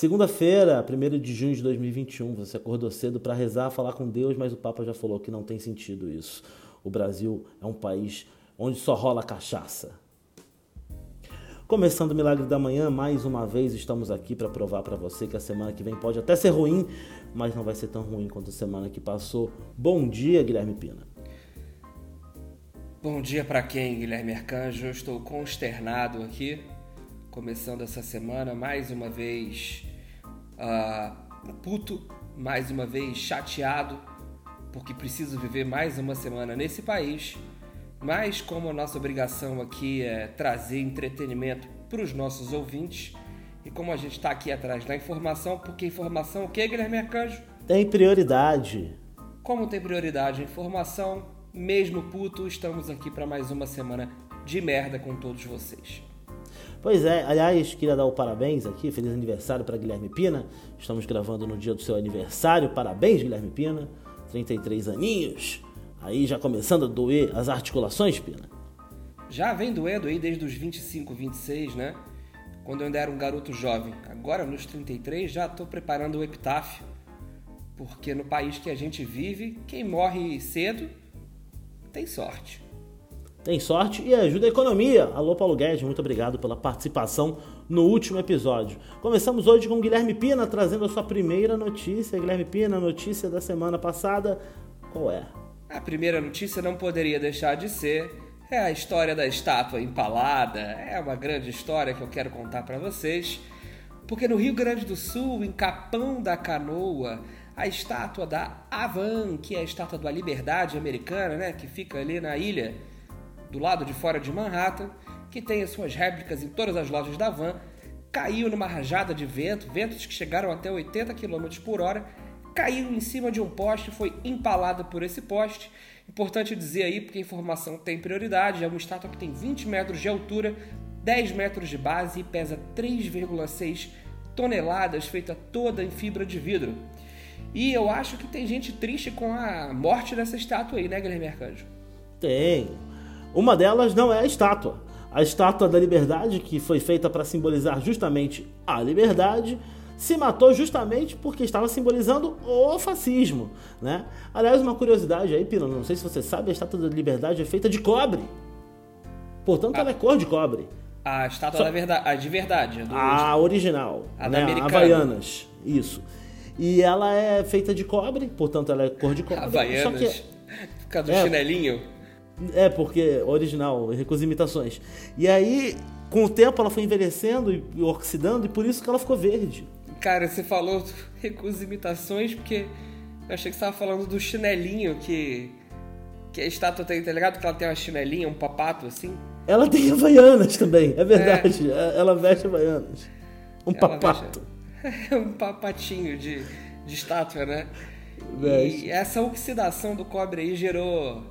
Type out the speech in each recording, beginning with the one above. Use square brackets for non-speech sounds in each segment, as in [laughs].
Segunda-feira, 1 de junho de 2021, você acordou cedo para rezar, falar com Deus, mas o Papa já falou que não tem sentido isso. O Brasil é um país onde só rola cachaça. Começando o Milagre da Manhã, mais uma vez estamos aqui para provar para você que a semana que vem pode até ser ruim, mas não vai ser tão ruim quanto a semana que passou. Bom dia, Guilherme Pina. Bom dia para quem, Guilherme Arcanjo? Eu estou consternado aqui começando essa semana mais uma vez uh, puto, mais uma vez chateado, porque preciso viver mais uma semana nesse país. Mas como a nossa obrigação aqui é trazer entretenimento para os nossos ouvintes, e como a gente está aqui atrás da informação, porque informação o que, Guilherme Arcanjo? Tem prioridade. Como tem prioridade a informação, mesmo puto, estamos aqui para mais uma semana de merda com todos vocês. Pois é, aliás, queria dar o parabéns aqui, feliz aniversário para Guilherme Pina. Estamos gravando no dia do seu aniversário. Parabéns, Guilherme Pina. 33 aninhos. Aí já começando a doer as articulações, Pina. Já vem doendo aí desde os 25, 26, né? Quando eu ainda era um garoto jovem. Agora, nos 33, já estou preparando o epitáfio. Porque no país que a gente vive, quem morre cedo tem sorte tem sorte e ajuda a economia. Alô, Paulo Guedes, muito obrigado pela participação no último episódio. Começamos hoje com Guilherme Pina trazendo a sua primeira notícia. Guilherme Pina, notícia da semana passada, qual é? A primeira notícia não poderia deixar de ser é a história da estátua empalada. É uma grande história que eu quero contar para vocês. Porque no Rio Grande do Sul, em Capão da Canoa, a estátua da Avan, que é a estátua da liberdade americana, né, que fica ali na ilha do lado de fora de Manhattan, que tem as suas réplicas em todas as lojas da Van, caiu numa rajada de vento, ventos que chegaram até 80 km por hora, caiu em cima de um poste, foi empalada por esse poste. Importante dizer aí, porque a informação tem prioridade, é uma estátua que tem 20 metros de altura, 10 metros de base e pesa 3,6 toneladas, feita toda em fibra de vidro. E eu acho que tem gente triste com a morte dessa estátua aí, né, Guilherme Arcanjo? Tem. Uma delas não é a estátua. A estátua da liberdade, que foi feita para simbolizar justamente a liberdade, se matou justamente porque estava simbolizando o fascismo, né? Aliás, uma curiosidade aí, Pino, não sei se você sabe, a estátua da liberdade é feita de cobre. Portanto, a, ela é cor de cobre. A estátua Só... da verdade, a de verdade. A original. A né? da americana. Havaianas, isso. E ela é feita de cobre, portanto ela é cor de cobre. Havaianas. Só que... Por causa do é, chinelinho. É, porque original, recusa imitações. E aí, com o tempo, ela foi envelhecendo e oxidando, e por isso que ela ficou verde. Cara, você falou [laughs] recusa imitações porque eu achei que você estava falando do chinelinho que, que a estátua tem, tá ligado? Que ela tem uma chinelinha, um papato assim. Ela tem havaianas também, é verdade. É. Ela veste havaianas. Um ela papato. Veste... [laughs] um papatinho de, de estátua, né? Veste. E essa oxidação do cobre aí gerou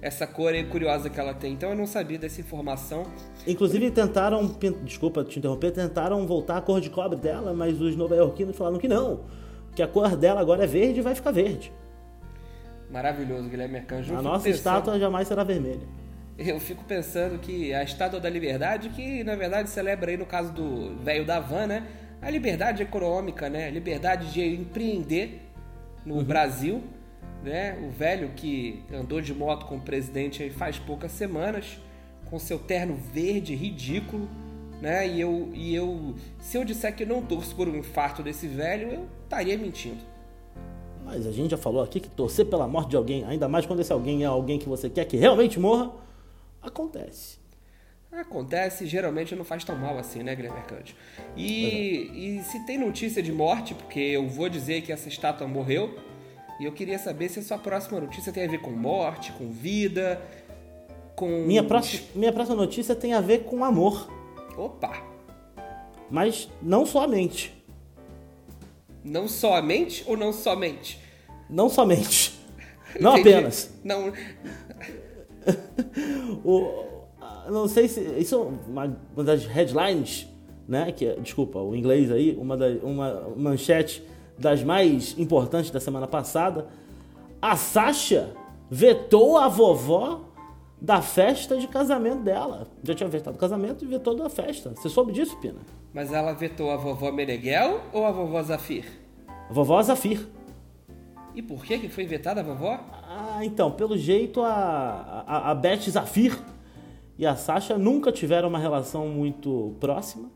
essa cor é curiosa que ela tem. Então eu não sabia dessa informação. Inclusive tentaram, desculpa te interromper, tentaram voltar a cor de cobre dela, mas os nova-iorquinos falaram que não, que a cor dela agora é verde e vai ficar verde. Maravilhoso, Guilherme Arcanjo. A nossa pensando... estátua jamais será vermelha. Eu fico pensando que a estátua da liberdade, que na verdade celebra aí no caso do velho da van, né? A liberdade econômica, né? A liberdade de empreender no uhum. Brasil né? O velho que andou de moto com o presidente aí faz poucas semanas, com seu terno verde ridículo, né? E eu, e eu, se eu disser que não torço por um infarto desse velho, eu estaria mentindo. Mas a gente já falou aqui que torcer pela morte de alguém, ainda mais quando esse alguém é alguém que você quer que realmente morra, acontece. Acontece, geralmente não faz tão mal assim, né, Guilherme Mercante? E, é. e se tem notícia de morte, porque eu vou dizer que essa estátua morreu, e eu queria saber se a sua próxima notícia tem a ver com morte, com vida, com. Minha próxima, minha próxima notícia tem a ver com amor. Opa! Mas não somente. Não somente ou não somente? Não somente. [laughs] Não apenas. Não. [laughs] o, não sei se. Isso é uma, uma das headlines, né? Que, é, desculpa, o inglês aí, uma, da, uma manchete das mais importantes da semana passada, a Sasha vetou a vovó da festa de casamento dela. Já tinha vetado o casamento e vetou da festa. Você soube disso, Pina? Mas ela vetou a vovó Meneghel ou a vovó Zafir? A vovó Zafir. E por que, que foi vetada a vovó? Ah, então, pelo jeito a, a, a Beth Zafir e a Sasha nunca tiveram uma relação muito próxima.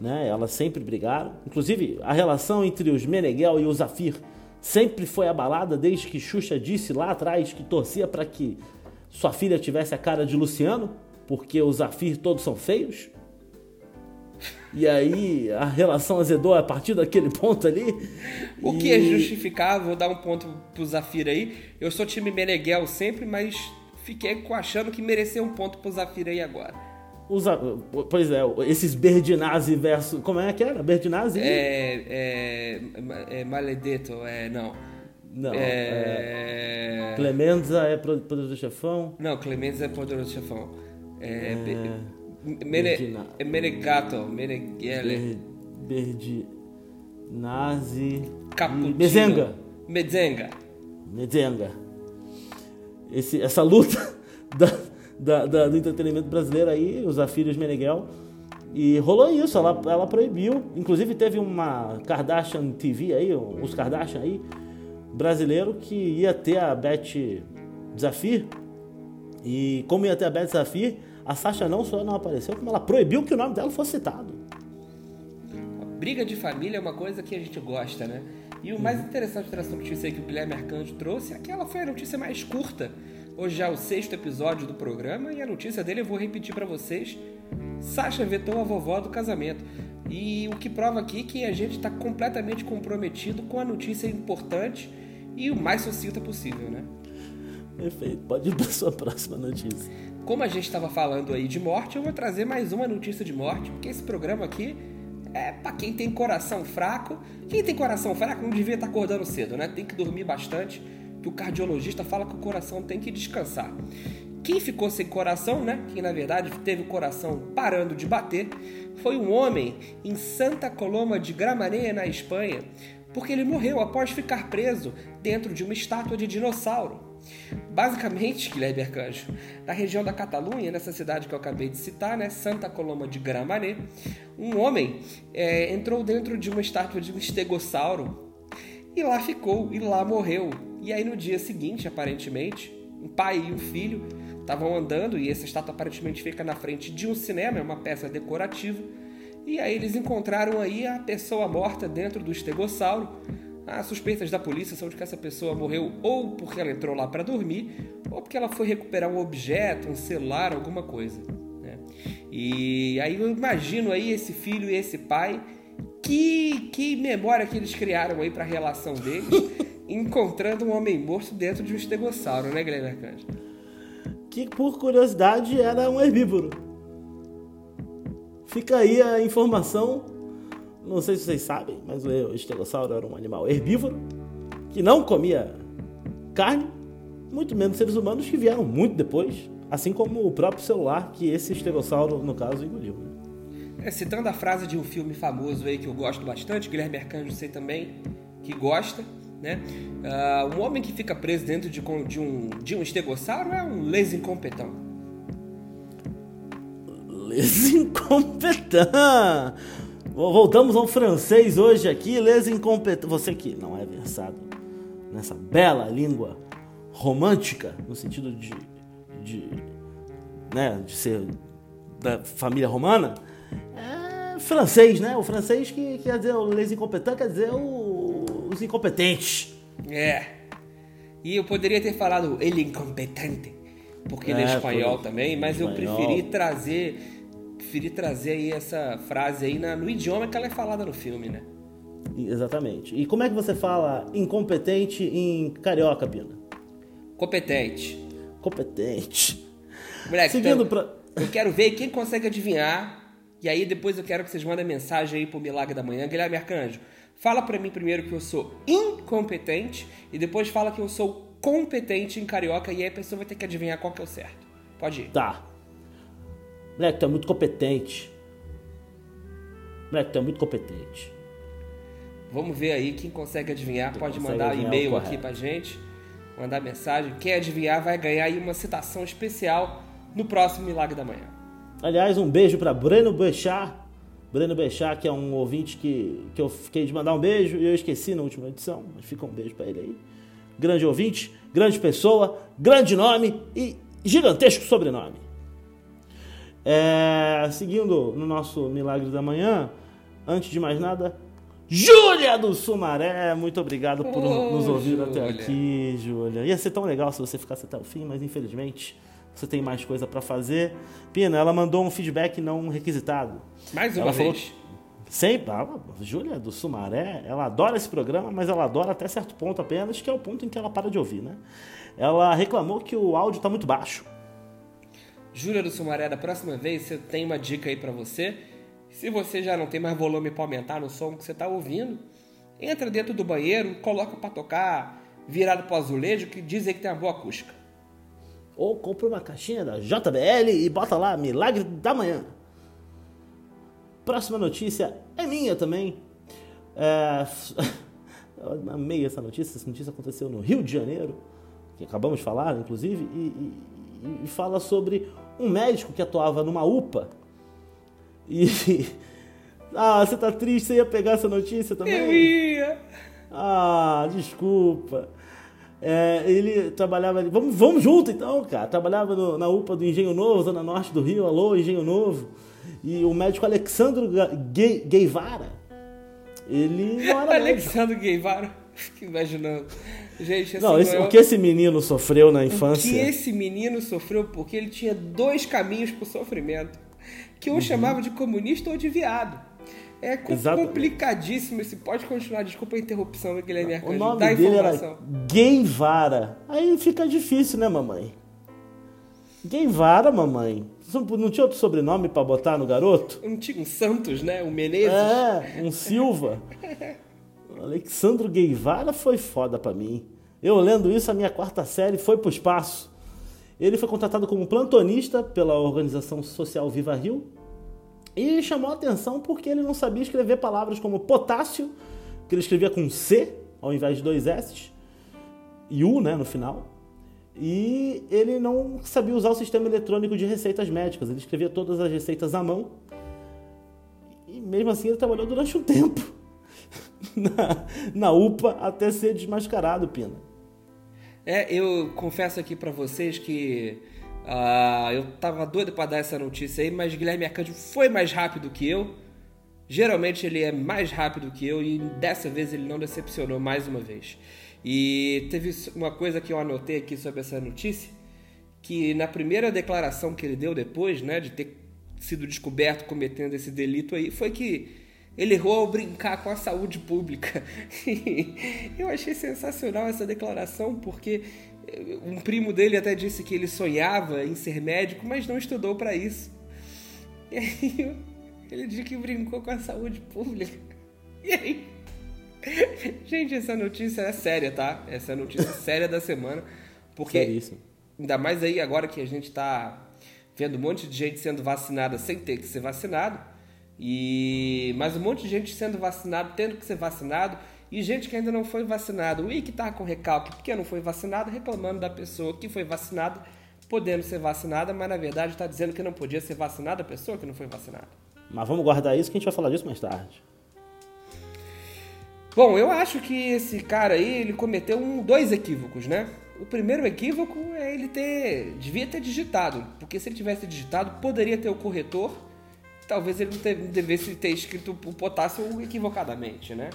Né? Elas sempre brigaram. Inclusive, a relação entre os Meneghel e o Zafir sempre foi abalada desde que Xuxa disse lá atrás que torcia para que sua filha tivesse a cara de Luciano, porque os Zafir todos são feios. E aí a relação azedou a partir daquele ponto ali. O e... que é justificável, vou dar um ponto pro Zafir aí. Eu sou time Meneghel sempre, mas fiquei achando que merecia um ponto pro Zafir aí agora. Os, pois é, esses Berdinazzi versus. Como é que era? Berdinazzi? É. É. é Maledetto, é. Não. Não. É... é... Clemenza é Poderoso Chefão? Não, Clemenza é Poderoso Chefão. É. é... Mene... É Menegato, Meneghele. Berdinazzi. Caputino. Mezenga. Mezenga. Mezenga. Esse, essa luta [laughs] da da, da, do entretenimento brasileiro aí, os Afírios Meneghel. E rolou isso, ela, ela proibiu. Inclusive teve uma Kardashian TV aí, os Kardashian aí, brasileiro, que ia ter a Beth Zafir. E como ia ter a Beth Zafir, a Sasha não só não apareceu, como ela proibiu que o nome dela fosse citado. briga de família é uma coisa que a gente gosta, né? E o mais interessante dessa notícia aí que o Guilherme Arcanjo trouxe é que ela foi a notícia mais curta Hoje já é o sexto episódio do programa e a notícia dele eu vou repetir para vocês. Sasha vetou a vovó do casamento. E o que prova aqui que a gente está completamente comprometido com a notícia importante e o mais sucinta possível, né? Perfeito. Pode ir para sua próxima notícia. Como a gente estava falando aí de morte, eu vou trazer mais uma notícia de morte, porque esse programa aqui é para quem tem coração fraco. Quem tem coração fraco não devia estar tá acordando cedo, né? Tem que dormir bastante que o cardiologista fala que o coração tem que descansar. Quem ficou sem coração, né? Quem na verdade teve o coração parando de bater, foi um homem em Santa Coloma de Gramané, na Espanha, porque ele morreu após ficar preso dentro de uma estátua de dinossauro. Basicamente, Guilherme Arcanjo, na região da Catalunha, nessa cidade que eu acabei de citar, né, Santa Coloma de Gramané, um homem é, entrou dentro de uma estátua de um estegossauro e lá ficou, e lá morreu. E aí no dia seguinte, aparentemente, um pai e um filho estavam andando e essa estátua aparentemente fica na frente de um cinema, é uma peça decorativa. E aí eles encontraram aí a pessoa morta dentro do estegossauro. As suspeitas da polícia são de que essa pessoa morreu ou porque ela entrou lá para dormir, ou porque ela foi recuperar um objeto, um celular, alguma coisa. Né? E aí eu imagino aí esse filho e esse pai, que, que memória que eles criaram aí para a relação deles. [laughs] encontrando um homem morto dentro de um estegossauro, né, Guilherme Arcanjo? Que, por curiosidade, era um herbívoro. Fica aí a informação. Não sei se vocês sabem, mas o estegossauro era um animal herbívoro que não comia carne, muito menos seres humanos que vieram muito depois, assim como o próprio celular que esse estegossauro, no caso, engoliu. É, citando a frase de um filme famoso aí que eu gosto bastante, Guilherme Arcanjo sei também que gosta, né? Uh, um homem que fica preso dentro de, de, um, de um estegossauro é um les incompetão. Les! Voltamos ao francês hoje aqui, les. Você que não é versado nessa bela língua romântica, no sentido de, de, né, de ser da família romana, é francês, né? O francês que quer dizer o quer dizer o os incompetentes. É. E eu poderia ter falado ele incompetente, porque ele é, é espanhol também, mas espanhol. eu preferi trazer preferi trazer aí essa frase aí na, no idioma que ela é falada no filme, né? Exatamente. E como é que você fala incompetente em carioca, Pina? Competente. Competente. Moleque, Seguindo então, pra... eu quero ver quem consegue adivinhar. E aí depois eu quero que vocês mandem mensagem aí pro Milagre da Manhã. Guilherme Arcanjo, Fala para mim primeiro que eu sou incompetente e depois fala que eu sou competente em carioca e aí a pessoa vai ter que adivinhar qual que é o certo. Pode ir. Tá. Moleque, tu é muito competente. Moleque, tu é muito competente. Vamos ver aí quem consegue adivinhar. Tu Pode consegue mandar e-mail aqui pra gente. mandar mensagem. Quem adivinhar vai ganhar aí uma citação especial no próximo Milagre da Manhã. Aliás, um beijo para Breno Bechar. Breno Bechar, que é um ouvinte que, que eu fiquei de mandar um beijo e eu esqueci na última edição, mas fica um beijo para ele aí. Grande ouvinte, grande pessoa, grande nome e gigantesco sobrenome. É, seguindo no nosso Milagre da Manhã, antes de mais nada, Júlia do Sumaré, muito obrigado por oh, nos ouvir Júlia. até aqui, Júlia. Ia ser tão legal se você ficasse até o fim, mas infelizmente você tem mais coisa para fazer. Pina, ela mandou um feedback não requisitado. Mais uma ela vez. Falou, Sempre, a Júlia do Sumaré, ela adora esse programa, mas ela adora até certo ponto apenas, que é o ponto em que ela para de ouvir, né? Ela reclamou que o áudio está muito baixo. Júlia do Sumaré, da próxima vez eu tenho uma dica aí para você. Se você já não tem mais volume para aumentar no som que você está ouvindo, entra dentro do banheiro, coloca para tocar virado para o azulejo, que dizem que tem uma boa acústica. Ou compra uma caixinha da JBL e bota lá Milagre da Manhã. Próxima notícia é minha também. É... [laughs] Eu amei essa notícia. Essa notícia aconteceu no Rio de Janeiro, que acabamos de falar, inclusive, e, e, e fala sobre um médico que atuava numa UPA. E. [laughs] Ah, você tá triste? Você ia pegar essa notícia também? Eu ia! Ah, desculpa. É, ele trabalhava ali. Vamos, vamos junto então, cara. Trabalhava no, na UPA do Engenho Novo, Zona Norte do Rio. Alô, Engenho Novo. E o médico Alexandro Guevara, ele não era [laughs] Alexandro Guevara, fico imaginando. Gente, não, esse, o que esse menino sofreu na infância? O que esse menino sofreu porque ele tinha dois caminhos para o sofrimento. Que um uhum. chamava de comunista ou de viado. É complicadíssimo esse. Pode continuar, desculpa a interrupção, Guilherme Arcanjo. O nome Dá dele informação. era Guevara. Aí fica difícil, né, mamãe? Guevara, mamãe. Não tinha outro sobrenome para botar no garoto? Um, um Santos, né? Um Menezes. É, um Silva. [laughs] Alexandro Guevara foi foda para mim. Eu lendo isso, a minha quarta série foi pro espaço. Ele foi contratado como plantonista pela organização social Viva Rio e chamou a atenção porque ele não sabia escrever palavras como potássio, que ele escrevia com C ao invés de dois S, e U né, no final. E ele não sabia usar o sistema eletrônico de receitas médicas, ele escrevia todas as receitas à mão. E mesmo assim ele trabalhou durante um tempo [laughs] na, na UPA até ser desmascarado, Pina. É, eu confesso aqui para vocês que uh, eu tava doido para dar essa notícia aí, mas Guilherme Arcanjo foi mais rápido que eu. Geralmente ele é mais rápido que eu e dessa vez ele não decepcionou mais uma vez. E teve uma coisa que eu anotei aqui sobre essa notícia, que na primeira declaração que ele deu depois, né, de ter sido descoberto cometendo esse delito aí, foi que ele errou ao brincar com a saúde pública. [laughs] eu achei sensacional essa declaração, porque um primo dele até disse que ele sonhava em ser médico, mas não estudou para isso. E aí [laughs] ele disse que brincou com a saúde pública. E aí Gente, essa notícia é séria, tá? Essa é a notícia [laughs] séria da semana. Porque, Seríssimo. ainda mais aí agora que a gente tá vendo um monte de gente sendo vacinada sem ter que ser vacinado. E mas um monte de gente sendo vacinado, tendo que ser vacinado, e gente que ainda não foi vacinado, e que tá com recalque porque não foi vacinado, reclamando da pessoa que foi vacinada, podendo ser vacinada, mas na verdade está dizendo que não podia ser vacinada a pessoa que não foi vacinada. Mas vamos guardar isso que a gente vai falar disso mais tarde. Bom, eu acho que esse cara aí, ele cometeu um, dois equívocos, né? O primeiro equívoco é ele ter. devia ter digitado, porque se ele tivesse digitado, poderia ter o corretor. Talvez ele não devesse ter escrito o potássio equivocadamente, né?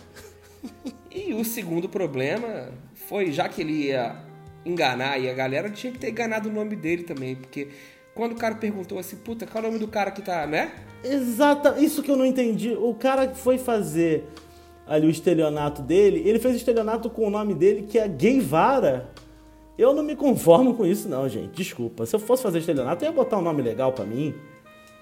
E o segundo problema foi, já que ele ia enganar e a galera, tinha que ter enganado o nome dele também, porque quando o cara perguntou assim, puta, qual é o nome do cara que tá, né? Exata, isso que eu não entendi. O cara que foi fazer ali o estelionato dele, ele fez estelionato com o nome dele que é Guevara. Eu não me conformo com isso não, gente. Desculpa. Se eu fosse fazer estelionato, eu ia botar um nome legal para mim.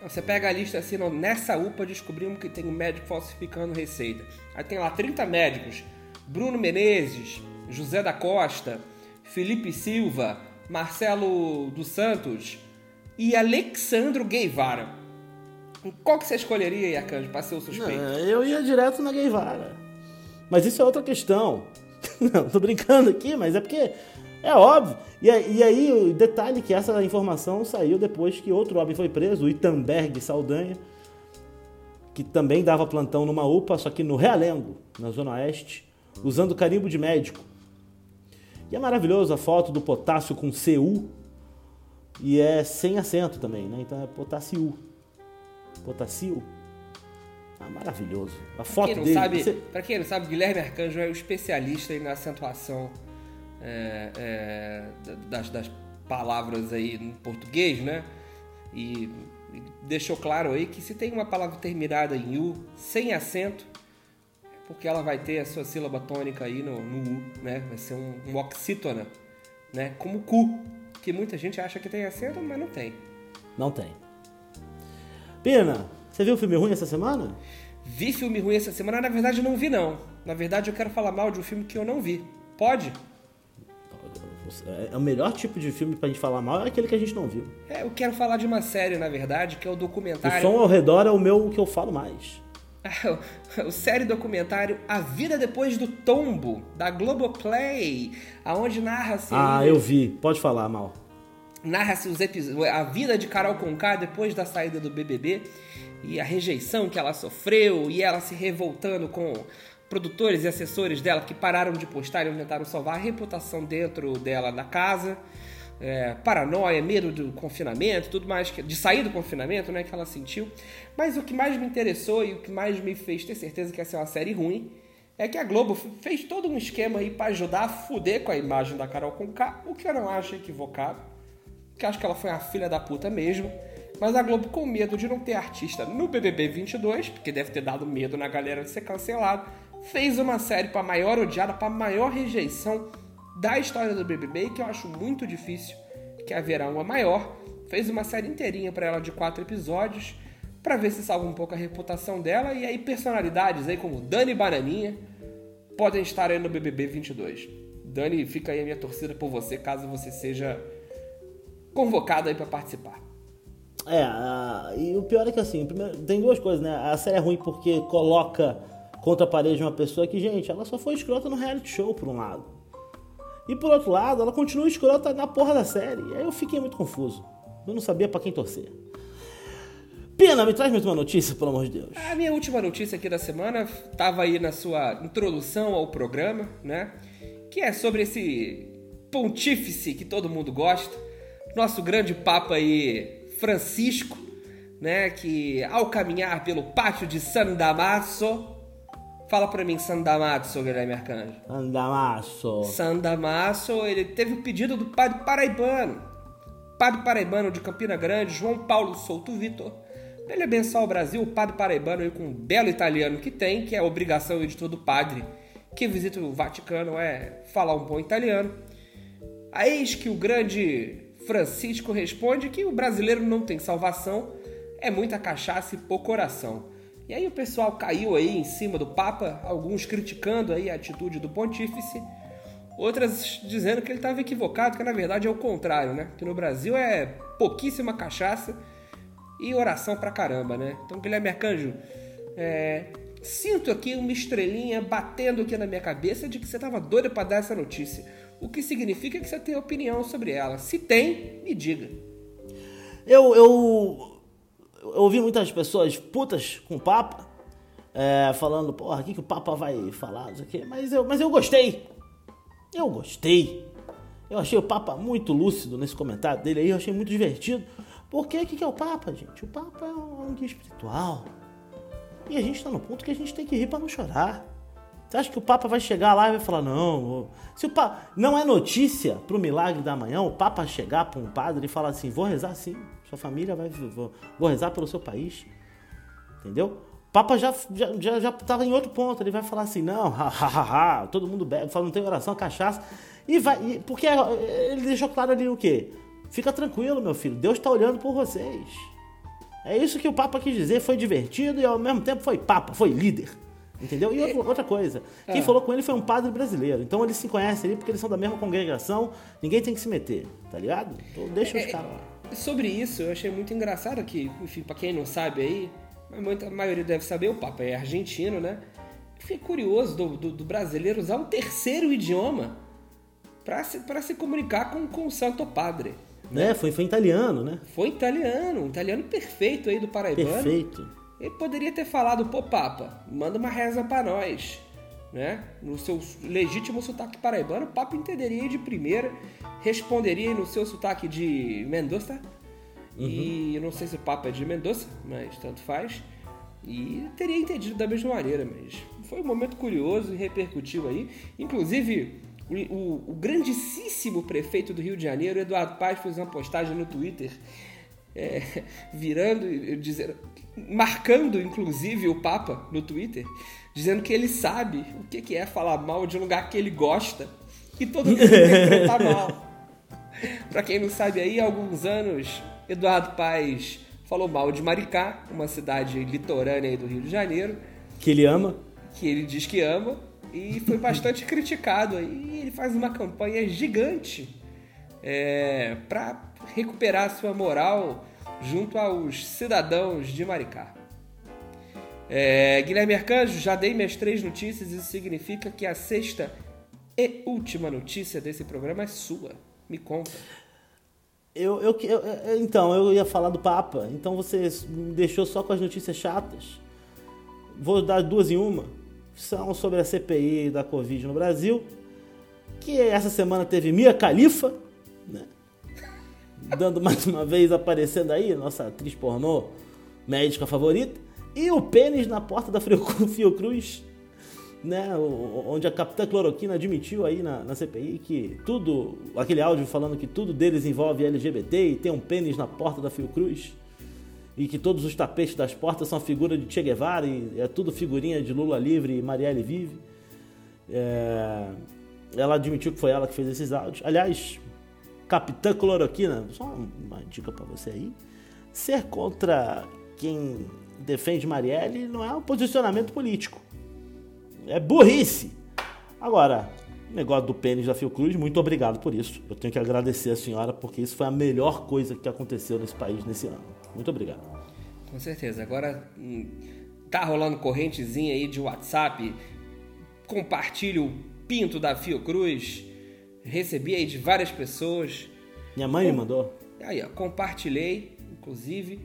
Você pega a lista assim, nessa UPA descobrimos que tem um médico falsificando receita. Aí tem lá 30 médicos. Bruno Menezes, José da Costa, Felipe Silva, Marcelo dos Santos e Alexandro Guevara. Qual que você escolheria, Iacanjo, para ser o suspeito? Não, eu ia direto na Guevara. Mas isso é outra questão. [laughs] Não, tô brincando aqui, mas é porque É óbvio. E, e aí, o detalhe que essa informação saiu depois que outro homem foi preso, o Itamberg Saldanha, que também dava plantão numa UPA, só que no Realengo, na Zona Oeste, usando carimbo de médico. E é maravilhoso a foto do potássio com CU, e é sem acento também, né? Então é potássio. Potássio. Ah, maravilhoso. A foto quem não dele. Sabe, você... Pra quem não sabe, Guilherme Arcanjo é o especialista na acentuação é, é, das, das palavras aí em português, né? E, e deixou claro aí que se tem uma palavra terminada em U, sem acento, é porque ela vai ter a sua sílaba tônica aí no, no U, né? Vai ser um, um oxítona, né? Como cu, que muita gente acha que tem acento, mas não tem. Não tem. Pina, você viu o filme ruim essa semana? Vi filme ruim essa semana? Na verdade, não vi, não. Na verdade, eu quero falar mal de um filme que eu não vi. Pode? É o melhor tipo de filme pra gente falar mal é aquele que a gente não viu. É, eu quero falar de uma série, na verdade, que é o documentário. O som ao redor é o meu que eu falo mais. [laughs] o série documentário A Vida Depois do Tombo, da Globoplay, aonde narra-se. Ah, eu vi. Pode falar, mal. Narra-se os episódios. A vida de Carol Conká depois da saída do BBB e a rejeição que ela sofreu e ela se revoltando com produtores e assessores dela que pararam de postar e tentaram salvar a reputação dentro dela da casa. É, paranoia, medo do confinamento, tudo mais, de sair do confinamento, né, que ela sentiu. Mas o que mais me interessou e o que mais me fez ter certeza que ia ser uma série ruim é que a Globo fez todo um esquema aí para ajudar a fuder com a imagem da Carol Conká, o que eu não acho equivocado, que acho que ela foi uma filha da puta mesmo. Mas a Globo, com medo de não ter artista no BBB 22, porque deve ter dado medo na galera de ser cancelado, fez uma série para maior odiada, para maior rejeição da história do BBB, que eu acho muito difícil que haverá uma maior. Fez uma série inteirinha para ela de quatro episódios, para ver se salva um pouco a reputação dela. E aí personalidades aí como Dani Bananinha podem estar aí no BBB 22. Dani, fica aí a minha torcida por você, caso você seja convocado aí para participar. É, a, e o pior é que assim, primeiro, tem duas coisas, né? A série é ruim porque coloca contra a parede uma pessoa que, gente, ela só foi escrota no reality show, por um lado. E por outro lado, ela continua escrota na porra da série. E aí eu fiquei muito confuso. Eu não sabia para quem torcer. Pena, me traz mais uma notícia, pelo amor de Deus. A minha última notícia aqui da semana estava aí na sua introdução ao programa, né? Que é sobre esse pontífice que todo mundo gosta. Nosso grande papa aí, Francisco, né? Que ao caminhar pelo pátio de San Damaso, Fala pra mim, San Damaso, Guilherme Arcanjo. San Damaso. San Damaso, ele teve o pedido do padre paraibano. Padre paraibano de Campina Grande, João Paulo Souto Vitor. Ele abençoar o Brasil, o padre paraibano aí com um belo italiano que tem, que é a obrigação de todo padre que visita o Vaticano é falar um bom italiano. A eis que o grande Francisco responde que o brasileiro não tem salvação, é muita cachaça e pouco coração. E aí o pessoal caiu aí em cima do Papa, alguns criticando aí a atitude do pontífice, outras dizendo que ele estava equivocado, que na verdade é o contrário, né? Que no Brasil é pouquíssima cachaça e oração pra caramba, né? Então, Guilherme Arcanjo, é, sinto aqui uma estrelinha batendo aqui na minha cabeça de que você estava doido para dar essa notícia. O que significa que você tem opinião sobre ela. Se tem, me diga. Eu, eu eu ouvi muitas pessoas putas com o Papa, é, falando, porra, o que, que o Papa vai falar, não sei o quê. Mas eu, mas eu gostei. Eu gostei. Eu achei o Papa muito lúcido nesse comentário dele aí, eu achei muito divertido. Porque o que, que é o Papa, gente? O Papa é um guia espiritual. E a gente tá no ponto que a gente tem que rir para não chorar. Você acha que o Papa vai chegar lá e vai falar, não, se o Papa, não é notícia pro milagre da manhã o Papa chegar para um padre e falar assim, vou rezar sim. Sua família vai. Vou, vou rezar pelo seu país. Entendeu? O Papa já, já, já, já tava em outro ponto. Ele vai falar assim: não, ha, todo mundo bebe, fala, não tem oração, cachaça. E vai. E, porque ele deixou claro ali o quê? Fica tranquilo, meu filho. Deus está olhando por vocês. É isso que o Papa quis dizer. Foi divertido e ao mesmo tempo foi Papa, foi líder. Entendeu? E outra, coisa, quem é. falou com ele foi um padre brasileiro. Então eles se conhecem ali porque eles são da mesma congregação, ninguém tem que se meter, tá ligado? Então deixa os é, caras lá. Sobre isso, eu achei muito engraçado que, enfim, pra quem não sabe aí, a maioria deve saber, o Papa é argentino, né? Fiquei curioso do, do, do brasileiro usar um terceiro idioma para se, pra se comunicar com, com o Santo Padre. Né? Foi, foi italiano, né? Foi italiano, um italiano perfeito aí do Paraibano. Perfeito. Ele poderia ter falado, pô, Papa, manda uma reza para nós. Né? No seu legítimo sotaque paraibano, o Papa entenderia de primeira, responderia no seu sotaque de Mendoza. Uhum. E eu não sei se o Papa é de Mendoza, mas tanto faz. E teria entendido da mesma maneira, mas foi um momento curioso e repercutiu aí. Inclusive, o, o, o grandíssimo prefeito do Rio de Janeiro, Eduardo Paz, fez uma postagem no Twitter é, virando, dizendo, marcando inclusive o Papa no Twitter, dizendo que ele sabe o que é falar mal de um lugar que ele gosta e todo mundo interpreta mal. [laughs] Para quem não sabe aí, há alguns anos, Eduardo Paz falou mal de Maricá, uma cidade litorânea do Rio de Janeiro. Que ele ama. Que ele diz que ama. E foi bastante [laughs] criticado. E ele faz uma campanha gigante é, para recuperar sua moral junto aos cidadãos de Maricá. É, Guilherme Arcanjo, já dei minhas três notícias, isso significa que a sexta e última notícia desse programa é sua. Me conta. Eu, eu, eu, então, eu ia falar do Papa, então você me deixou só com as notícias chatas. Vou dar duas em uma. São sobre a CPI da Covid no Brasil, que essa semana teve Mia Khalifa, né? Dando mais uma vez aparecendo aí, nossa atriz pornô médica favorita, e o pênis na porta da [laughs] Fiocruz né, onde a capitã Cloroquina admitiu aí na, na, CPI que tudo, aquele áudio falando que tudo deles envolve LGBT e tem um pênis na porta da Fiocruz e que todos os tapetes das portas são a figura de Che Guevara e é tudo figurinha de Lula livre e Marielle vive. É, ela admitiu que foi ela que fez esses áudios. Aliás, Capitã Cloroquina, só uma dica para você aí, ser contra quem defende Marielle não é um posicionamento político é burrice. Agora, negócio do pênis da Fiocruz, muito obrigado por isso. Eu tenho que agradecer a senhora porque isso foi a melhor coisa que aconteceu nesse país nesse ano. Muito obrigado. Com certeza. Agora hum, tá rolando correntezinha aí de WhatsApp. Compartilhe o pinto da Fiocruz. Recebi aí de várias pessoas. Minha mãe Com... me mandou. Aí, ó, compartilhei, inclusive.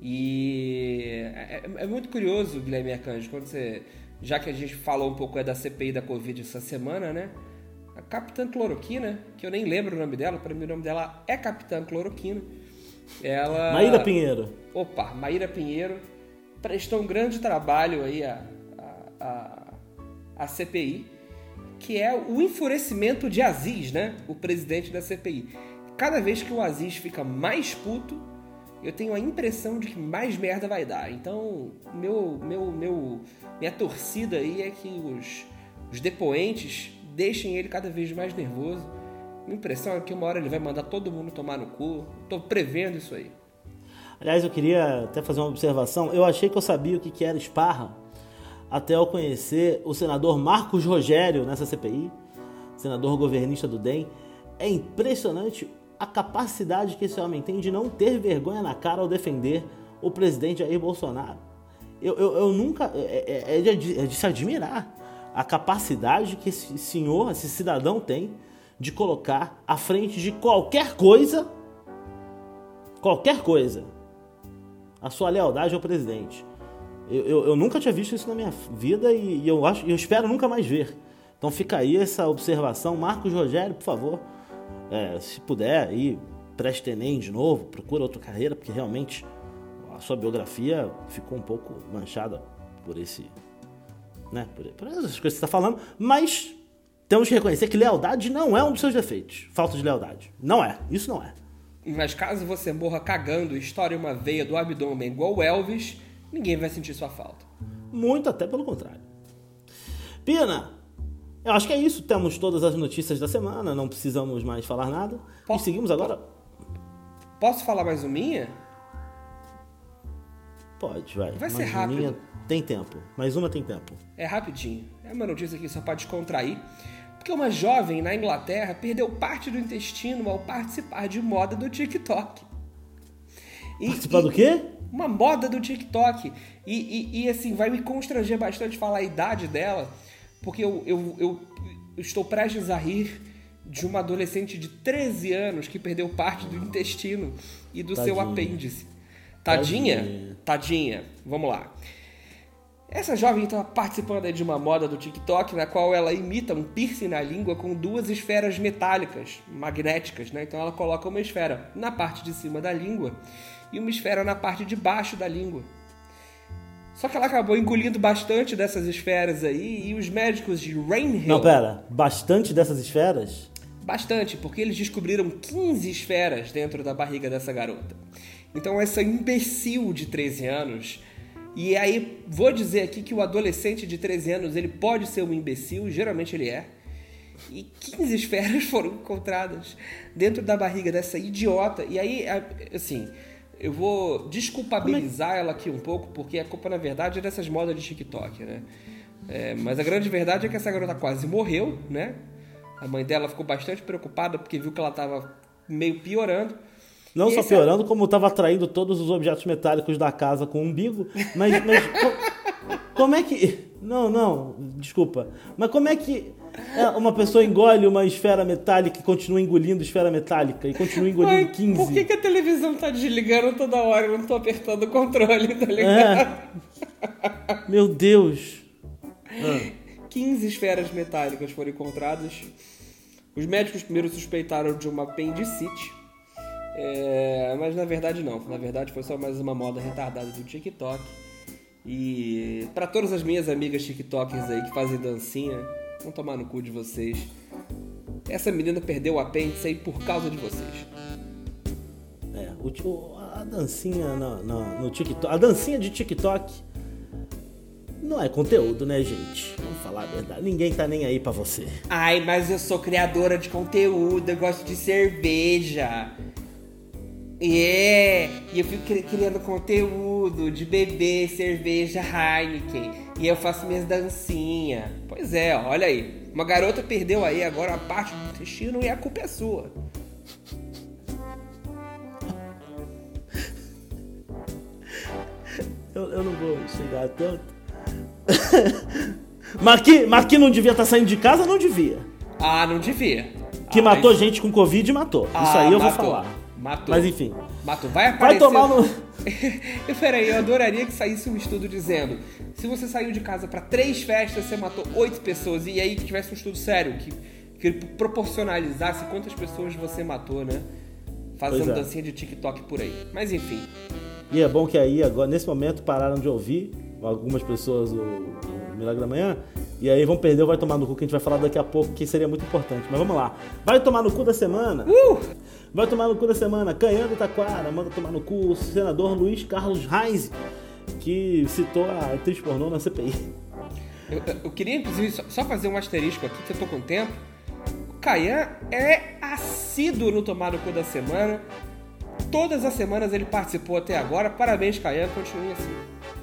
E é, é, é muito curioso, Guilherme Arcanjo, quando você já que a gente falou um pouco é da CPI da Covid essa semana, né? A Capitã Cloroquina, que eu nem lembro o nome dela, para mim o nome dela é Capitã Cloroquina. Ela. Maíra Pinheiro. Opa, Maíra Pinheiro prestou um grande trabalho aí a, a, a, a CPI, que é o enfurecimento de Aziz, né? O presidente da CPI. Cada vez que o Aziz fica mais puto, eu tenho a impressão de que mais merda vai dar. Então, meu, meu, meu, minha torcida aí é que os, os depoentes deixem ele cada vez mais nervoso. Minha impressão é que uma hora ele vai mandar todo mundo tomar no cu. Tô prevendo isso aí. Aliás, eu queria até fazer uma observação. Eu achei que eu sabia o que era esparra até eu conhecer o senador Marcos Rogério nessa CPI, senador governista do DEM. É impressionante a capacidade que esse homem tem de não ter vergonha na cara ao defender o presidente Jair Bolsonaro. Eu, eu, eu nunca. É, é, é, de, é de se admirar a capacidade que esse senhor, esse cidadão tem de colocar à frente de qualquer coisa, qualquer coisa, a sua lealdade ao presidente. Eu, eu, eu nunca tinha visto isso na minha vida e, e eu acho, eu espero nunca mais ver. Então fica aí essa observação. Marcos Rogério, por favor, é, se puder, aí preste Enem de novo, procura outra carreira, porque realmente a sua biografia ficou um pouco manchada por esse. Né, por, por essas coisas que você está falando, mas temos que reconhecer que lealdade não é um dos seus defeitos. Falta de lealdade. Não é. Isso não é. Mas caso você morra cagando e estoure uma veia do abdômen igual o Elvis, ninguém vai sentir sua falta. Muito até pelo contrário. Pina, eu acho que é isso. Temos todas as notícias da semana, não precisamos mais falar nada. Posso, e seguimos agora. Posso falar mais uma minha? Pode, vai. Vai ser rápido. Minha tem tempo. Mais uma tem tempo. É rapidinho. É uma notícia aqui só para descontrair. Porque uma jovem na Inglaterra perdeu parte do intestino ao participar de moda do TikTok. E, participar e, do quê? Uma moda do TikTok. E, e, e assim, vai me constranger bastante falar a idade dela porque eu, eu, eu estou prestes a rir de uma adolescente de 13 anos que perdeu parte do intestino e do Tadinha. seu apêndice. Tadinha? Tadinha. Tadinha. Vamos lá. Essa jovem está participando de uma moda do TikTok na qual ela imita um piercing na língua com duas esferas metálicas, magnéticas, né? Então ela coloca uma esfera na parte de cima da língua e uma esfera na parte de baixo da língua. Só que ela acabou engolindo bastante dessas esferas aí e os médicos de Rainhill... Não, pera. Bastante dessas esferas? Bastante, porque eles descobriram 15 esferas dentro da barriga dessa garota. Então essa imbecil de 13 anos... E aí, vou dizer aqui que o adolescente de 13 anos, ele pode ser um imbecil, geralmente ele é. E 15 esferas [laughs] foram encontradas dentro da barriga dessa idiota. E aí, assim, eu vou desculpabilizar é? ela aqui um pouco, porque a culpa, na verdade, é dessas modas de TikTok, né? É, mas a grande verdade é que essa garota quase morreu, né? A mãe dela ficou bastante preocupada porque viu que ela estava meio piorando. Não só piorando, é... como estava atraindo todos os objetos metálicos da casa com o umbigo. Mas, mas como é que. Não, não, desculpa. Mas como é que é, uma pessoa engole uma esfera metálica e continua engolindo esfera metálica e continua engolindo Mas 15. Por que, que, a televisão tá desligando toda hora? Eu não tô apertando o controle, tá ligado? É. Meu Deus. Ah. 15 esferas metálicas foram encontradas. Os médicos primeiro suspeitaram de uma apendicite. É, mas na verdade não. Na verdade foi só mais uma moda retardada do TikTok. E para todas as minhas amigas TikTokers aí que fazem dancinha, Vão tomar no cu de vocês. Essa menina perdeu o apêndice aí por causa de vocês. É, o, a dancinha no, no, no TikTok. A dancinha de TikTok não é conteúdo, né, gente? Vamos falar a verdade. Ninguém tá nem aí para você. Ai, mas eu sou criadora de conteúdo, eu gosto de cerveja. É, e eu fico criando conteúdo de beber cerveja Heineken. E eu faço minhas dancinhas. Pois é, olha aí. Uma garota perdeu aí agora a parte do intestino e a culpa é sua. Eu, eu não vou chegar tanto. [laughs] mas que não devia estar tá saindo de casa, não devia. Ah, não devia. Que ah, matou gente com Covid, matou. Ah, Isso aí eu matou. vou falar. Matou. Mas enfim. Matou. Vai aparecer. Vai tomar no. [laughs] Peraí, eu adoraria que saísse um estudo dizendo: se você saiu de casa para três festas, você matou oito pessoas, e aí que tivesse um estudo sério, que, que proporcionalizasse quantas pessoas você matou, né? Fazendo é. dancinha de TikTok por aí. Mas enfim. E é bom que aí, agora, nesse momento, pararam de ouvir algumas pessoas o, o Milagre da Manhã. E aí vão perder ou vai tomar no cu, que a gente vai falar daqui a pouco, que seria muito importante. Mas vamos lá. Vai tomar no cu da semana? Uh! Vai tomar no cu da semana. Canhando Taquara, manda tomar no cu o senador Luiz Carlos Reis, que citou a atriz pornô na CPI. Eu, eu queria, inclusive, só fazer um asterisco aqui, que eu tô com tempo. O Caian é assíduo no tomar no cu da semana. Todas as semanas ele participou até agora. Parabéns, Caian, continue assim.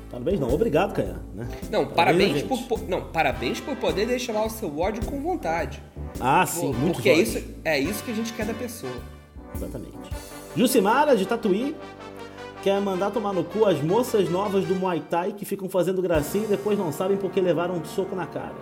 Parabéns não, obrigado, Caian. Né? Não, parabéns, parabéns por, não, parabéns por poder deixar lá o seu ódio com vontade. Ah, sim, muito Porque é isso, é isso que a gente quer da pessoa. Exatamente. Jucimara, de Tatuí, quer mandar tomar no cu as moças novas do Muay Thai que ficam fazendo gracinha e depois não sabem porque levaram um soco na cara.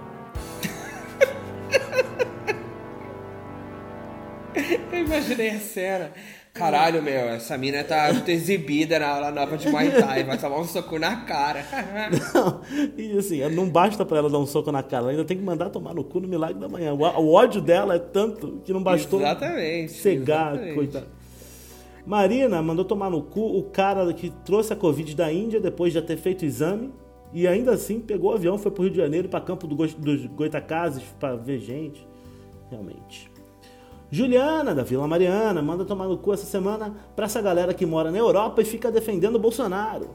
[laughs] Eu imaginei a cena. Caralho, meu, essa mina tá exibida na aula nova de Muay Thai, vai tomar um soco na cara. [laughs] não, e assim, não basta pra ela dar um soco na cara, ela ainda tem que mandar tomar no cu no milagre da manhã. O, ódio dela é tanto que não bastou exatamente, cegar, exatamente. coitada. Marina mandou tomar no cu o cara que trouxe a Covid da Índia depois de já ter feito o exame e ainda assim pegou o avião, foi pro Rio de Janeiro, para campo do, dos Goitacazes, para ver gente. Realmente. Juliana, da Vila Mariana, manda tomar no cu essa semana pra essa galera que mora na Europa e fica defendendo o Bolsonaro.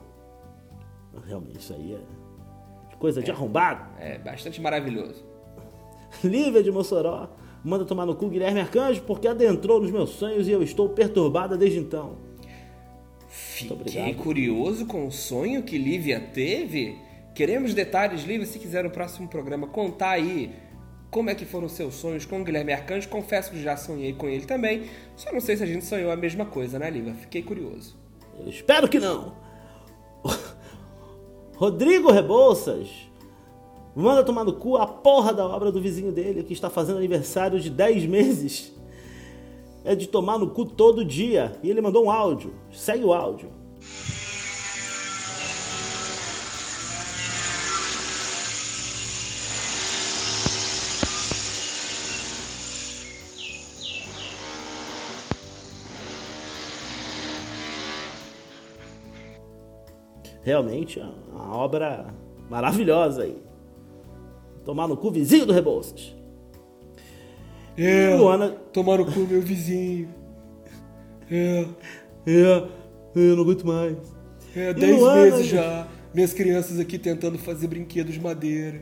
Realmente, isso aí é coisa é, de arrombado. É, bastante maravilhoso. [laughs] Lívia de Mossoró, manda tomar no cu Guilherme Arcanjo porque adentrou nos meus sonhos e eu estou perturbada desde então. Fiquei curioso com o sonho que Lívia teve. Queremos detalhes, Lívia, se quiser no próximo programa contar aí como é que foram seus sonhos com o Guilherme Arcanjo. Confesso que já sonhei com ele também. Só não sei se a gente sonhou a mesma coisa, né, Lívia? Fiquei curioso. Eu espero que não. [laughs] Rodrigo Rebouças Manda tomar no cu a porra da obra do vizinho dele que está fazendo aniversário de 10 meses. É de tomar no cu todo dia. E ele mandou um áudio. Segue o áudio. Realmente, é uma obra maravilhosa aí. Tomar no cu vizinho do Rebouças. É, Luana... tomar no cu meu vizinho. É. É, eu não aguento mais. É, dez Luana... meses já. Minhas crianças aqui tentando fazer brinquedos de madeira.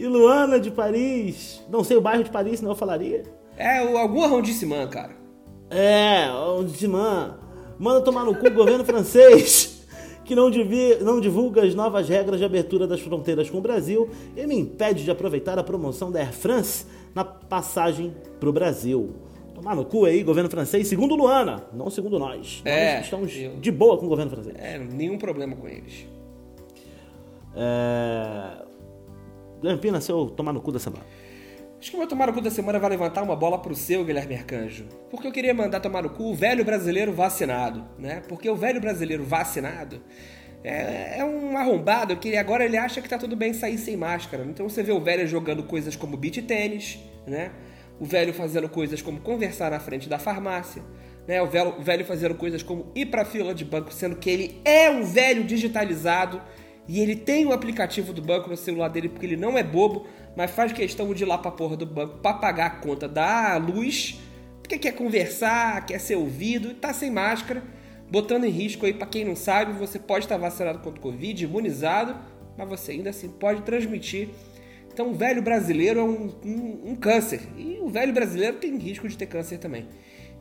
E Luana de Paris. Não sei o bairro de Paris, senão eu falaria. É, algum arrondissement, cara. É, arrondissement. Manda tomar no cu o governo francês que não, não divulga as novas regras de abertura das fronteiras com o Brasil e me impede de aproveitar a promoção da Air France na passagem para o Brasil. Tomar no cu aí, governo francês, segundo Luana, não segundo nós. É, nós estamos eu... de boa com o governo francês. É, nenhum problema com eles. É... Guilherme Pina, seu tomar no cu da semana. Acho que o meu tomar no cu da semana vai levantar uma bola pro seu, Guilherme Arcanjo. Porque eu queria mandar tomar no cu o velho brasileiro vacinado, né? Porque o velho brasileiro vacinado é, é um arrombado que agora ele acha que tá tudo bem sair sem máscara. Então você vê o velho jogando coisas como beat tênis, né? O velho fazendo coisas como conversar na frente da farmácia, né? O velho, o velho fazendo coisas como ir pra fila de banco, sendo que ele é um velho digitalizado e ele tem o aplicativo do banco no celular dele porque ele não é bobo, mas faz questão de ir lá pra porra do banco pra pagar a conta da luz, porque quer conversar, quer ser ouvido, tá sem máscara, botando em risco aí, para quem não sabe, você pode estar vacinado contra o Covid, imunizado, mas você ainda assim pode transmitir. Então o velho brasileiro é um, um, um câncer, e o velho brasileiro tem risco de ter câncer também.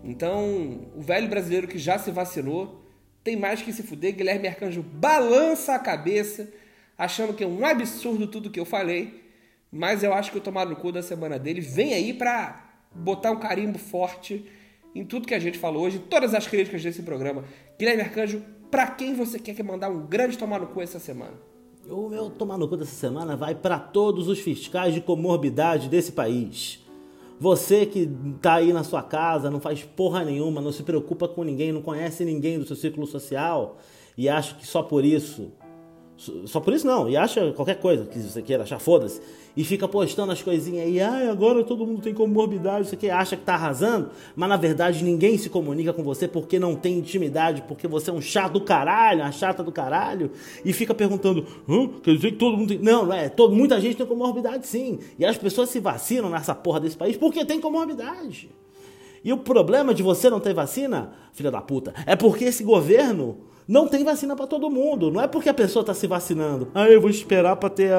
Então, o velho brasileiro que já se vacinou tem mais que se fuder. Guilherme Arcanjo balança a cabeça, achando que é um absurdo tudo que eu falei. Mas eu acho que o tomar no cu da semana dele vem aí pra botar um carimbo forte em tudo que a gente falou hoje, em todas as críticas desse programa. Guilherme Arcanjo, pra quem você quer que mandar um grande tomar no cu essa semana? O meu tomar no cu dessa semana vai para todos os fiscais de comorbidade desse país. Você que tá aí na sua casa, não faz porra nenhuma, não se preocupa com ninguém, não conhece ninguém do seu círculo social e acha que só por isso só por isso não, e acha qualquer coisa que você queira achar, foda-se. E fica postando as coisinhas aí, ah, agora todo mundo tem comorbidade, isso aqui, acha que tá arrasando, mas na verdade ninguém se comunica com você porque não tem intimidade, porque você é um chato do caralho, uma chata do caralho, e fica perguntando, hã? quer dizer que todo mundo tem. Não, não é, todo, muita gente tem comorbidade sim. E as pessoas se vacinam nessa porra desse país porque tem comorbidade. E o problema de você não ter vacina, filha da puta, é porque esse governo não tem vacina para todo mundo. Não é porque a pessoa está se vacinando. Ah, eu vou esperar para ter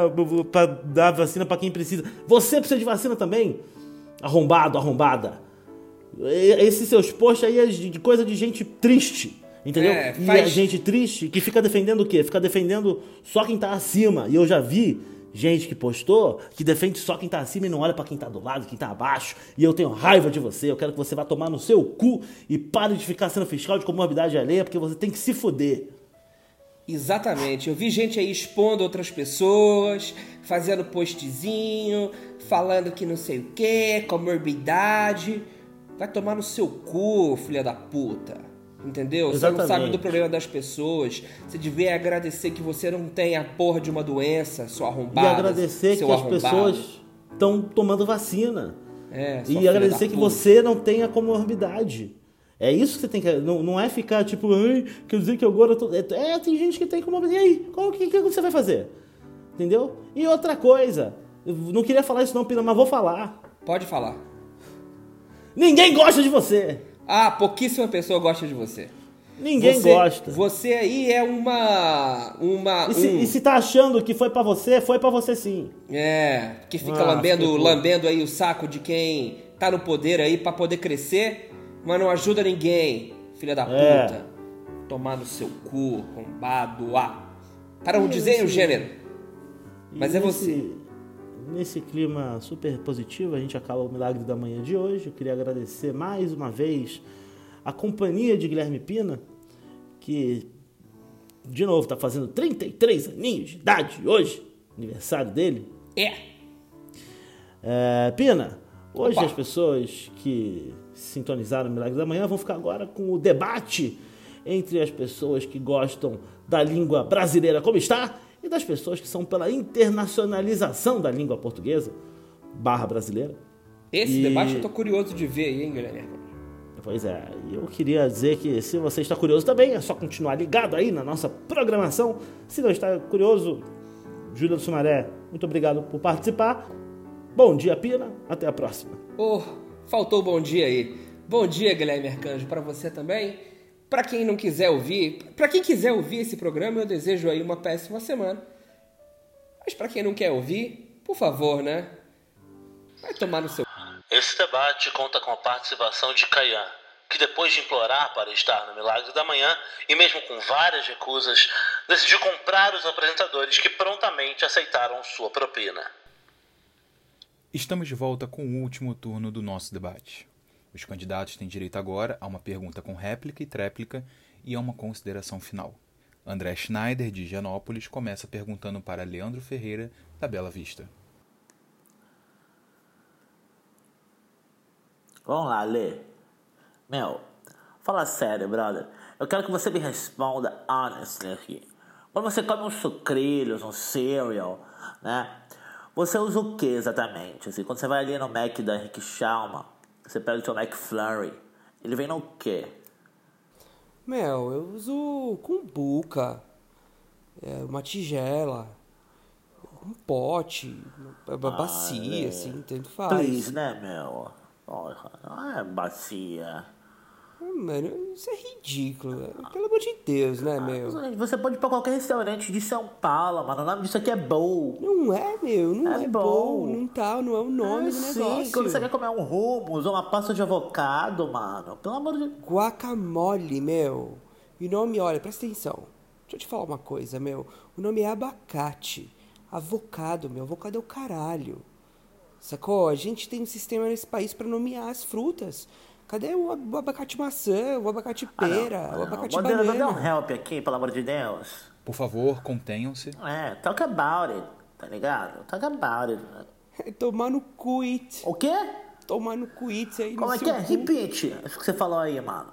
para dar vacina para quem precisa. Você precisa de vacina também. Arrombado, arrombada. Esses seus posts aí é de coisa de gente triste. Entendeu? É, faz... E a gente triste que fica defendendo o quê? Fica defendendo só quem tá acima. E eu já vi gente que postou que defende só quem tá acima e não olha para quem tá do lado, quem tá abaixo. E eu tenho raiva de você. Eu quero que você vá tomar no seu cu e pare de ficar sendo fiscal de comorbidade alheia, porque você tem que se fuder. Exatamente. Eu vi gente aí expondo outras pessoas, fazendo postzinho, falando que não sei o que, comorbidade. Vai tomar no seu cu, filha da puta. Entendeu? Exatamente. Você não sabe do problema das pessoas. Você devia agradecer que você não tem a porra de uma doença, sua arrombada. E agradecer que arrombado. as pessoas estão tomando vacina. É, e agradecer que você não tem a comorbidade. É isso que você tem que. Não, não é ficar tipo, ai, quer dizer que agora. Tô... É, é, tem gente que tem comorbidade. E aí? Qual que, que você vai fazer? Entendeu? E outra coisa. Eu não queria falar isso não, Pina, mas vou falar. Pode falar. Ninguém gosta de você. Ah, pouquíssima pessoa gosta de você. Ninguém você, gosta. Você aí é uma. uma e, se, um... e se tá achando que foi para você, foi para você sim. É, que fica ah, lambendo, lambendo aí o saco de quem tá no poder aí para poder crescer, mas não ajuda ninguém. Filha da é. puta. Tomar no seu cu, rombado. Ah. Para não dizer o gênero. Mas é você nesse clima super positivo, a gente acaba o Milagre da Manhã de hoje. Eu queria agradecer mais uma vez a companhia de Guilherme Pina, que, de novo, está fazendo 33 aninhos de idade hoje, aniversário dele. É. É, Pina, hoje Opa. as pessoas que sintonizaram o Milagre da Manhã vão ficar agora com o debate entre as pessoas que gostam da língua brasileira como está e das pessoas que são pela internacionalização da língua portuguesa barra brasileira. Esse E- debate eu tô curioso de ver aí, hein, Guilherme? Pois é, eu queria dizer que se você está curioso também, é só continuar ligado aí na nossa programação. Se não está curioso, Júlia do Sumaré, muito obrigado por participar. Bom dia, Pina. Até a próxima. Oh, faltou bom dia aí. Bom dia, Guilherme Arcanjo, para você também. Para quem não quiser ouvir, para quem quiser ouvir esse programa, eu desejo aí uma péssima semana. Mas para quem não quer ouvir, por favor, né? Vai tomar no seu Esse debate conta com a participação de Caian, que depois de implorar para estar no Milagre da Manhã, e mesmo com várias recusas, decidiu comprar os apresentadores que prontamente aceitaram sua propina. Estamos de volta com o último turno do nosso debate. Os candidatos têm direito agora a uma pergunta com réplica e tréplica e a uma consideração final. André Schneider, de Higienópolis, começa perguntando para Leandro Ferreira, da Bela Vista. Vamos lá, Lê. Meu, fala sério, brother. Eu quero que você me responda honestly aqui. Quando você come um sucrilhos, um cereal, né? Você usa o que exatamente? Assim, quando você vai ali no Mac da Henrique Schalma, você pega o seu McFlurry. Ele vem no quê? Mel, eu uso cumbuca, é, uma tigela, um pote, uma uma bacia, assim, tanto faz. Please, né, meu? Porra, não é bacia. Ah, Mano, isso é ridículo, velho. pelo amor de Deus, né, meu? Gente, Você pode ir pra qualquer restaurante de São Paulo, mano. O nome disso aqui é bowl. Não é, meu, não É é, bom. bom, não tá, não é o nome É, do sim, negócio. quando você quer comer um hummus ou uma pasta de avocado, mano. Pelo amor de Guacamole, meu. E o nome, olha, presta atenção. Deixa eu te falar uma coisa, meu. O nome é abacate. Avocado, meu. Avocado é o caralho. Sacou? A gente tem um sistema nesse país pra nomear as frutas. Cadê o, ab- o abacate maçã, o abacate pera, o abacate Moderador, dá um banana? help aqui, pelo amor de Deus. Por favor, contenham-se. É, talk about it, tá ligado? Talk about it. [laughs] Tomar no cu it. O quê? Tomar no cu it aí Como no é que é? cu. Repeat isso que você falou aí, mano.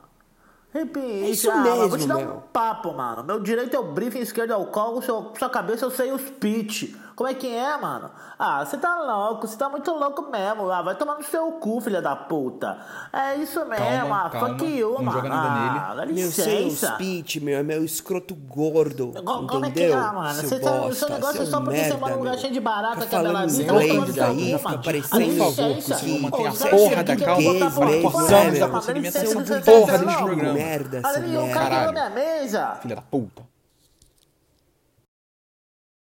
Repeat. É isso ah, mano, vou mesmo, te dar um meu. papo, mano. Meu direito é o briefing, esquerdo é o call, seu, sua cabeça eu sei os pitch. Como é que é, mano? Ah, você tá louco, você tá muito louco mesmo. Ah, vai tomar no seu cu, filha da puta. É isso mesmo, Calma, ah, calma. fuck you, Não mano. joga nada ah, dá Meu sem licença. speech, meu, é meu escroto gordo. Co- Como é que entendeu? é, mano? Seu Você tá, o bosta, seu negócio é só porque você merda, mora num lugar meu. cheio de barata que é Bela falando Vista. inglês vai tomar no seu aí, cu, mano. parecendo- Dá Por favor, licença. conseguiu manter a porra da calma. Procedimento licença, é licença, porra não. programa. Merda, essa Olha ali, o cara merda. caiu na Caralho. minha mesa. Filha da puta.